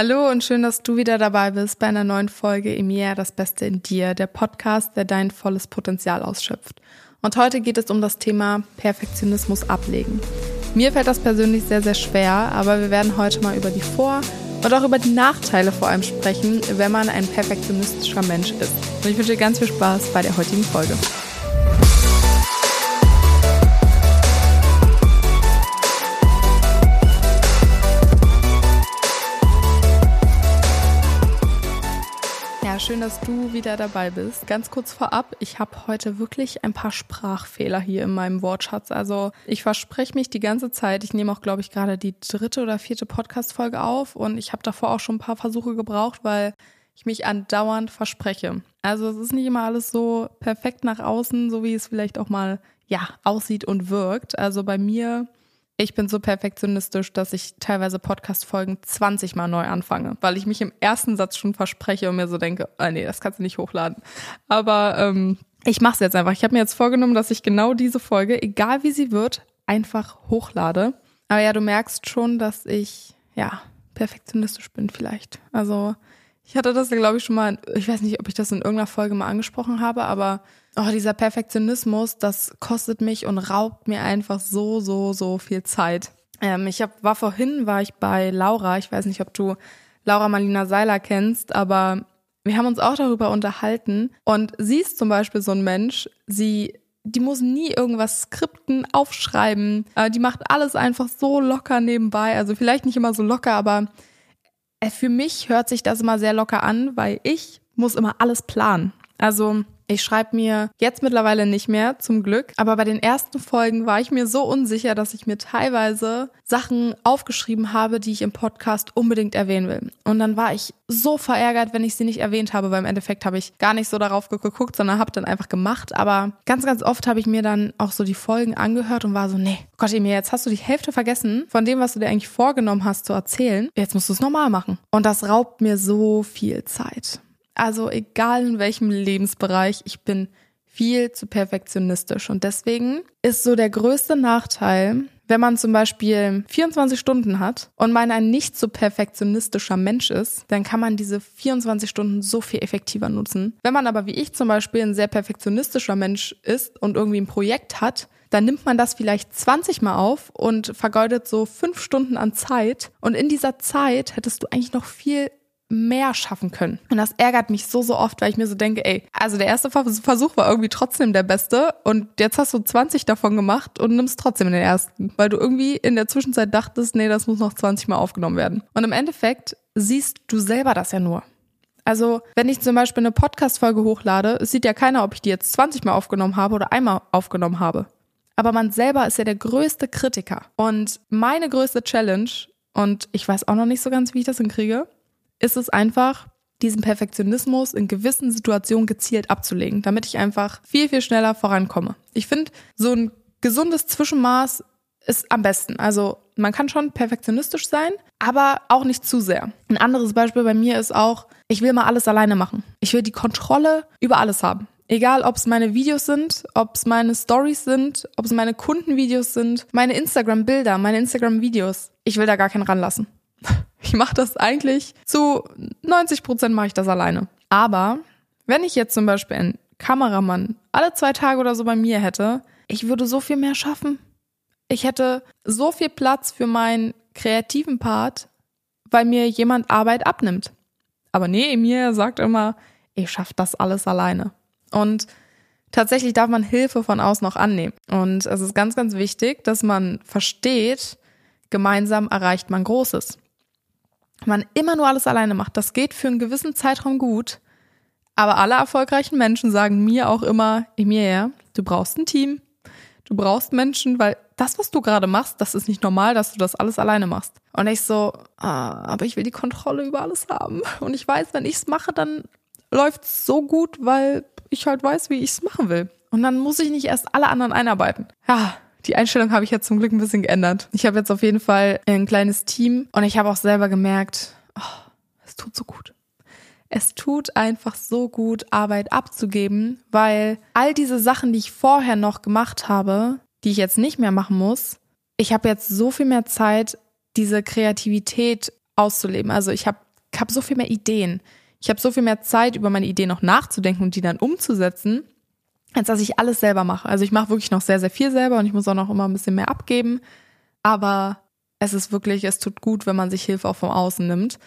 Hallo und schön, dass du wieder dabei bist bei einer neuen Folge Emir, das Beste in dir, der Podcast, der dein volles Potenzial ausschöpft. Und heute geht es um das Thema Perfektionismus ablegen. Mir fällt das persönlich sehr, sehr schwer, aber wir werden heute mal über die Vor- und auch über die Nachteile vor allem sprechen, wenn man ein perfektionistischer Mensch ist. Und ich wünsche dir ganz viel Spaß bei der heutigen Folge. Schön, dass du wieder dabei bist. Ganz kurz vorab, ich habe heute wirklich ein paar Sprachfehler hier in meinem Wortschatz. Also ich verspreche mich die ganze Zeit. Ich nehme auch, glaube ich, gerade die dritte oder vierte Podcast-Folge auf und ich habe davor auch schon ein paar Versuche gebraucht, weil ich mich andauernd verspreche. Also es ist nicht immer alles so perfekt nach außen, so wie es vielleicht auch mal ja aussieht und wirkt. Also bei mir ich bin so perfektionistisch, dass ich teilweise Podcast-Folgen 20 Mal neu anfange, weil ich mich im ersten Satz schon verspreche und mir so denke, oh nee, das kannst du nicht hochladen. Aber ähm, ich mache es jetzt einfach. Ich habe mir jetzt vorgenommen, dass ich genau diese Folge, egal wie sie wird, einfach hochlade. Aber ja, du merkst schon, dass ich, ja, perfektionistisch bin vielleicht. Also ich hatte das glaube ich, schon mal, ich weiß nicht, ob ich das in irgendeiner Folge mal angesprochen habe, aber oh, dieser Perfektionismus, das kostet mich und raubt mir einfach so, so, so viel Zeit. Ähm, ich hab, war vorhin, war ich bei Laura, ich weiß nicht, ob du Laura Marlina Seiler kennst, aber wir haben uns auch darüber unterhalten und sie ist zum Beispiel so ein Mensch, sie die muss nie irgendwas skripten, aufschreiben. Äh, die macht alles einfach so locker nebenbei. Also vielleicht nicht immer so locker, aber äh, für mich hört sich das immer sehr locker an, weil ich muss immer alles planen. Also ich schreibe mir jetzt mittlerweile nicht mehr, zum Glück. Aber bei den ersten Folgen war ich mir so unsicher, dass ich mir teilweise Sachen aufgeschrieben habe, die ich im Podcast unbedingt erwähnen will. Und dann war ich so verärgert, wenn ich sie nicht erwähnt habe, weil im Endeffekt habe ich gar nicht so darauf geguckt, sondern habe dann einfach gemacht. Aber ganz, ganz oft habe ich mir dann auch so die Folgen angehört und war so, nee, Gott, Emil, jetzt hast du die Hälfte vergessen von dem, was du dir eigentlich vorgenommen hast zu erzählen. Jetzt musst du es normal machen. Und das raubt mir so viel Zeit. Also egal in welchem Lebensbereich, ich bin viel zu perfektionistisch. Und deswegen ist so der größte Nachteil, wenn man zum Beispiel 24 Stunden hat und man ein nicht so perfektionistischer Mensch ist, dann kann man diese 24 Stunden so viel effektiver nutzen. Wenn man aber wie ich zum Beispiel ein sehr perfektionistischer Mensch ist und irgendwie ein Projekt hat, dann nimmt man das vielleicht 20 Mal auf und vergeudet so fünf Stunden an Zeit. Und in dieser Zeit hättest du eigentlich noch viel mehr schaffen können. Und das ärgert mich so, so oft, weil ich mir so denke, ey, also der erste Versuch war irgendwie trotzdem der beste und jetzt hast du 20 davon gemacht und nimmst trotzdem den ersten, weil du irgendwie in der Zwischenzeit dachtest, nee, das muss noch 20 Mal aufgenommen werden. Und im Endeffekt siehst du selber das ja nur. Also, wenn ich zum Beispiel eine Podcast-Folge hochlade, sieht ja keiner, ob ich die jetzt 20 Mal aufgenommen habe oder einmal aufgenommen habe. Aber man selber ist ja der größte Kritiker. Und meine größte Challenge, und ich weiß auch noch nicht so ganz, wie ich das hinkriege, ist es einfach, diesen Perfektionismus in gewissen Situationen gezielt abzulegen, damit ich einfach viel, viel schneller vorankomme. Ich finde, so ein gesundes Zwischenmaß ist am besten. Also man kann schon perfektionistisch sein, aber auch nicht zu sehr. Ein anderes Beispiel bei mir ist auch, ich will mal alles alleine machen. Ich will die Kontrolle über alles haben. Egal, ob es meine Videos sind, ob es meine Stories sind, ob es meine Kundenvideos sind, meine Instagram-Bilder, meine Instagram-Videos. Ich will da gar keinen ranlassen. Ich mache das eigentlich zu 90 Prozent mache ich das alleine. Aber wenn ich jetzt zum Beispiel einen Kameramann alle zwei Tage oder so bei mir hätte, ich würde so viel mehr schaffen. Ich hätte so viel Platz für meinen kreativen Part, weil mir jemand Arbeit abnimmt. Aber nee, mir sagt immer, ich schaffe das alles alleine. Und tatsächlich darf man Hilfe von außen noch annehmen. Und es ist ganz, ganz wichtig, dass man versteht, gemeinsam erreicht man Großes man immer nur alles alleine macht, das geht für einen gewissen Zeitraum gut. Aber alle erfolgreichen Menschen sagen mir auch immer, Emilia, du brauchst ein Team. Du brauchst Menschen, weil das, was du gerade machst, das ist nicht normal, dass du das alles alleine machst. Und ich so, ah, aber ich will die Kontrolle über alles haben. Und ich weiß, wenn ich es mache, dann läuft es so gut, weil ich halt weiß, wie ich es machen will. Und dann muss ich nicht erst alle anderen einarbeiten. Ja, die Einstellung habe ich jetzt zum Glück ein bisschen geändert. Ich habe jetzt auf jeden Fall ein kleines Team und ich habe auch selber gemerkt, oh, es tut so gut. Es tut einfach so gut, Arbeit abzugeben, weil all diese Sachen, die ich vorher noch gemacht habe, die ich jetzt nicht mehr machen muss, ich habe jetzt so viel mehr Zeit, diese Kreativität auszuleben. Also ich habe ich habe so viel mehr Ideen. Ich habe so viel mehr Zeit, über meine Ideen noch nachzudenken und die dann umzusetzen, als dass ich alles selber mache. Also ich mache wirklich noch sehr, sehr viel selber und ich muss auch noch immer ein bisschen mehr abgeben. Aber es ist wirklich, es tut gut, wenn man sich Hilfe auch vom Außen nimmt.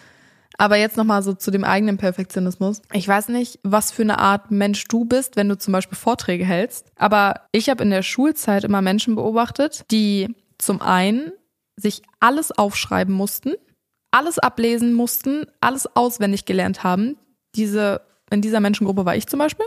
Aber jetzt nochmal so zu dem eigenen Perfektionismus. Ich weiß nicht, was für eine Art Mensch du bist, wenn du zum Beispiel Vorträge hältst. Aber ich habe in der Schulzeit immer Menschen beobachtet, die zum einen sich alles aufschreiben mussten, alles ablesen mussten, alles auswendig gelernt haben. Diese, in dieser Menschengruppe war ich zum Beispiel.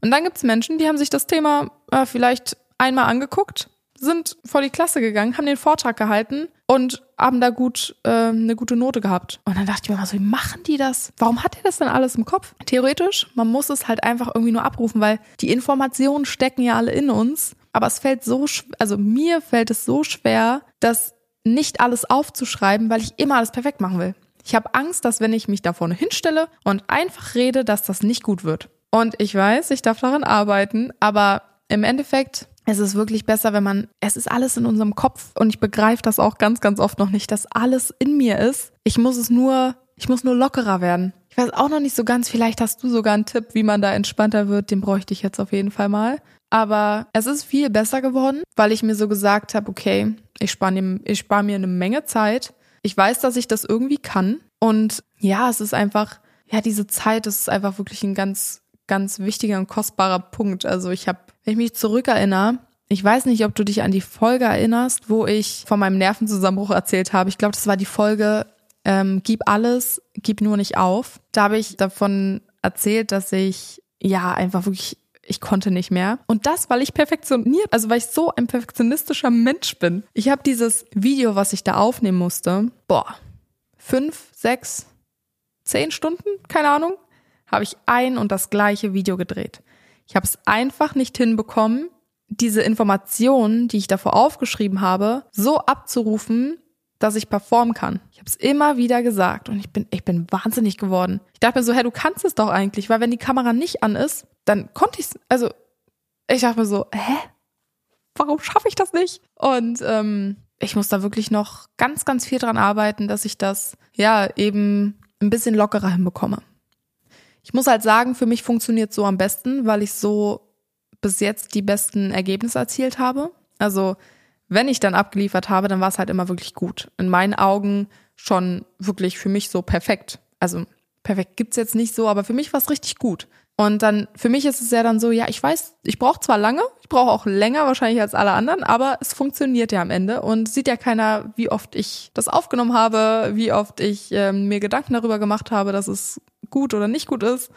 Und dann gibt es Menschen, die haben sich das Thema äh, vielleicht einmal angeguckt, sind vor die Klasse gegangen, haben den Vortrag gehalten und haben da gut äh, eine gute Note gehabt. Und dann dachte ich mir mal so, wie machen die das? Warum hat er das denn alles im Kopf? Theoretisch, man muss es halt einfach irgendwie nur abrufen, weil die Informationen stecken ja alle in uns. Aber es fällt so, also mir fällt es so schwer, das nicht alles aufzuschreiben, weil ich immer alles perfekt machen will. Ich habe Angst, dass wenn ich mich da vorne hinstelle und einfach rede, dass das nicht gut wird. Und ich weiß, ich darf daran arbeiten, aber im Endeffekt es ist wirklich besser, wenn man, es ist alles in unserem Kopf und ich begreife das auch ganz, ganz oft noch nicht, dass alles in mir ist. Ich muss es nur, ich muss nur lockerer werden. Ich weiß auch noch nicht so ganz, vielleicht hast du sogar einen Tipp, wie man da entspannter wird, den bräuchte ich jetzt auf jeden Fall mal. Aber es ist viel besser geworden, weil ich mir so gesagt habe, okay, ich spare ich spar mir eine Menge Zeit. Ich weiß, dass ich das irgendwie kann. Und ja, es ist einfach, ja, diese Zeit, das ist einfach wirklich ein ganz, ganz wichtiger und kostbarer Punkt. Also ich habe wenn ich mich zurückerinnere, ich weiß nicht, ob du dich an die Folge erinnerst, wo ich von meinem Nervenzusammenbruch erzählt habe. Ich glaube, das war die Folge ähm, Gib alles, gib nur nicht auf. Da habe ich davon erzählt, dass ich ja einfach wirklich ich konnte nicht mehr. Und das, weil ich perfektioniert, also weil ich so ein perfektionistischer Mensch bin. Ich habe dieses Video, was ich da aufnehmen musste, boah, fünf, sechs, zehn Stunden, keine Ahnung, habe ich ein und das gleiche Video gedreht. Ich habe es einfach nicht hinbekommen, diese Informationen, die ich davor aufgeschrieben habe, so abzurufen, dass ich performen kann. Ich habe es immer wieder gesagt und ich bin, ich bin wahnsinnig geworden. Ich dachte mir so, hey, du kannst es doch eigentlich, weil wenn die Kamera nicht an ist, dann konnte ich es, also ich dachte mir so, hä? Warum schaffe ich das nicht? Und ähm, ich muss da wirklich noch ganz, ganz viel dran arbeiten, dass ich das ja eben ein bisschen lockerer hinbekomme. Ich muss halt sagen, für mich funktioniert so am besten, weil ich so bis jetzt die besten Ergebnisse erzielt habe. Also wenn ich dann abgeliefert habe, dann war es halt immer wirklich gut. In meinen Augen schon wirklich für mich so perfekt. Also perfekt gibt's jetzt nicht so, aber für mich war es richtig gut. Und dann, für mich ist es ja dann so, ja, ich weiß, ich brauche zwar lange, ich brauche auch länger wahrscheinlich als alle anderen, aber es funktioniert ja am Ende und sieht ja keiner, wie oft ich das aufgenommen habe, wie oft ich ähm, mir Gedanken darüber gemacht habe, dass es gut oder nicht gut ist.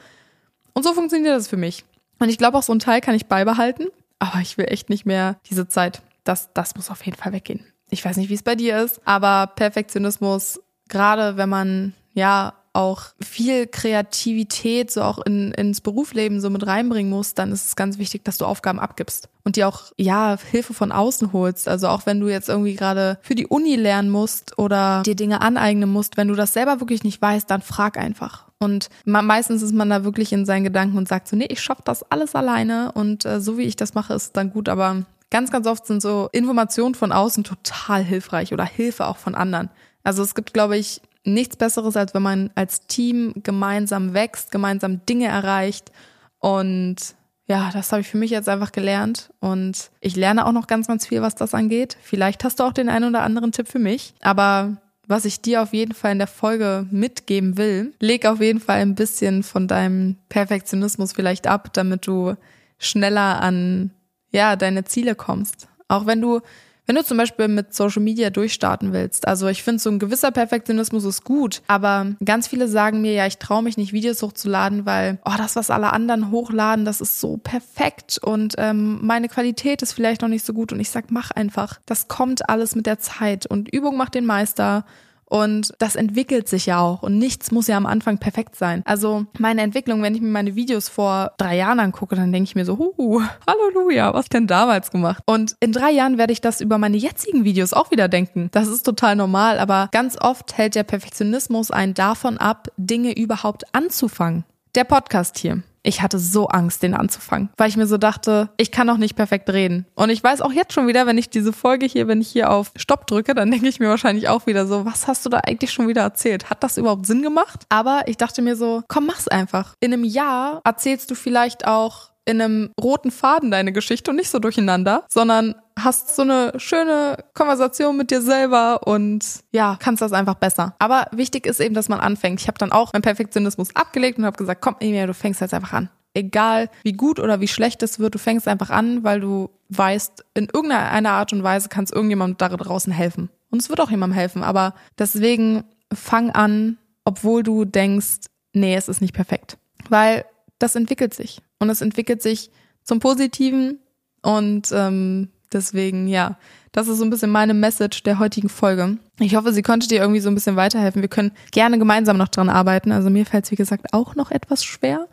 Und so funktioniert das für mich. Und ich glaube, auch so ein Teil kann ich beibehalten, aber ich will echt nicht mehr diese Zeit. Das, das muss auf jeden Fall weggehen. Ich weiß nicht, wie es bei dir ist, aber Perfektionismus, gerade wenn man ja auch viel Kreativität so auch in, ins Berufsleben so mit reinbringen musst, dann ist es ganz wichtig, dass du Aufgaben abgibst und dir auch, ja, Hilfe von außen holst. Also auch wenn du jetzt irgendwie gerade für die Uni lernen musst oder dir Dinge aneignen musst, wenn du das selber wirklich nicht weißt, dann frag einfach. Und meistens ist man da wirklich in seinen Gedanken und sagt so, nee, ich schaff das alles alleine und äh, so wie ich das mache, ist dann gut. Aber ganz, ganz oft sind so Informationen von außen total hilfreich oder Hilfe auch von anderen. Also es gibt, glaube ich, nichts Besseres, als wenn man als Team gemeinsam wächst, gemeinsam Dinge erreicht. Und ja, das habe ich für mich jetzt einfach gelernt. Und ich lerne auch noch ganz, ganz viel, was das angeht. Vielleicht hast du auch den einen oder anderen Tipp für mich. Aber was ich dir auf jeden Fall in der Folge mitgeben will, leg auf jeden Fall ein bisschen von deinem Perfektionismus vielleicht ab, damit du schneller an ja, deine Ziele kommst. Auch wenn du wenn du zum Beispiel mit Social Media durchstarten willst, also ich finde, so ein gewisser Perfektionismus ist gut, aber ganz viele sagen mir, ja, ich traue mich nicht, Videos hochzuladen, weil, oh, das, was alle anderen hochladen, das ist so perfekt und ähm, meine Qualität ist vielleicht noch nicht so gut und ich sag, mach einfach. Das kommt alles mit der Zeit und Übung macht den Meister. Und das entwickelt sich ja auch. Und nichts muss ja am Anfang perfekt sein. Also meine Entwicklung, wenn ich mir meine Videos vor drei Jahren angucke, dann denke ich mir so, huh, Halleluja, was denn damals gemacht? Und in drei Jahren werde ich das über meine jetzigen Videos auch wieder denken. Das ist total normal. Aber ganz oft hält der Perfektionismus einen davon ab, Dinge überhaupt anzufangen. Der Podcast hier. Ich hatte so Angst, den anzufangen, weil ich mir so dachte, ich kann noch nicht perfekt reden. Und ich weiß auch jetzt schon wieder, wenn ich diese Folge hier, wenn ich hier auf Stopp drücke, dann denke ich mir wahrscheinlich auch wieder so, was hast du da eigentlich schon wieder erzählt? Hat das überhaupt Sinn gemacht? Aber ich dachte mir so, komm, mach's einfach. In einem Jahr erzählst du vielleicht auch in einem roten Faden deine Geschichte und nicht so durcheinander, sondern hast so eine schöne Konversation mit dir selber und ja, kannst das einfach besser. Aber wichtig ist eben, dass man anfängt. Ich habe dann auch meinen Perfektionismus abgelegt und habe gesagt, komm, Emilia, du fängst jetzt einfach an. Egal wie gut oder wie schlecht es wird, du fängst einfach an, weil du weißt, in irgendeiner Art und Weise kannst irgendjemandem da draußen helfen. Und es wird auch jemandem helfen, aber deswegen fang an, obwohl du denkst, nee, es ist nicht perfekt. Weil das entwickelt sich. Und es entwickelt sich zum Positiven. Und ähm, deswegen, ja, das ist so ein bisschen meine Message der heutigen Folge. Ich hoffe, sie konnte dir irgendwie so ein bisschen weiterhelfen. Wir können gerne gemeinsam noch dran arbeiten. Also mir fällt es, wie gesagt, auch noch etwas schwer.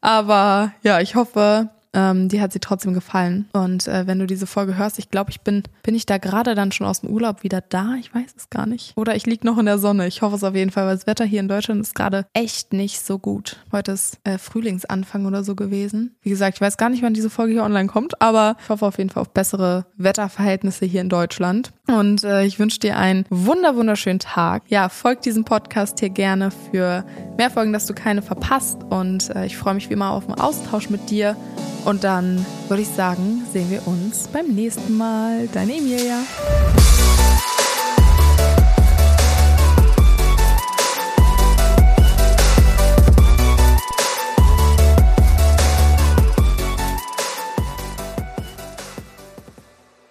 Aber ja, ich hoffe, ähm, die hat sie trotzdem gefallen. Und äh, wenn du diese Folge hörst, ich glaube, ich bin, bin ich da gerade dann schon aus dem Urlaub wieder da? Ich weiß es gar nicht. Oder ich lieg noch in der Sonne. Ich hoffe es auf jeden Fall, weil das Wetter hier in Deutschland ist gerade echt nicht so gut. Heute ist äh, Frühlingsanfang oder so gewesen. Wie gesagt, ich weiß gar nicht, wann diese Folge hier online kommt, aber ich hoffe auf jeden Fall auf bessere Wetterverhältnisse hier in Deutschland. Und äh, ich wünsche dir einen wunder wunderschönen Tag. Ja, folg diesem Podcast hier gerne für mehr Folgen, dass du keine verpasst. Und äh, ich freue mich wie immer auf einen Austausch mit dir. Und dann würde ich sagen, sehen wir uns beim nächsten Mal. Deine Emilia.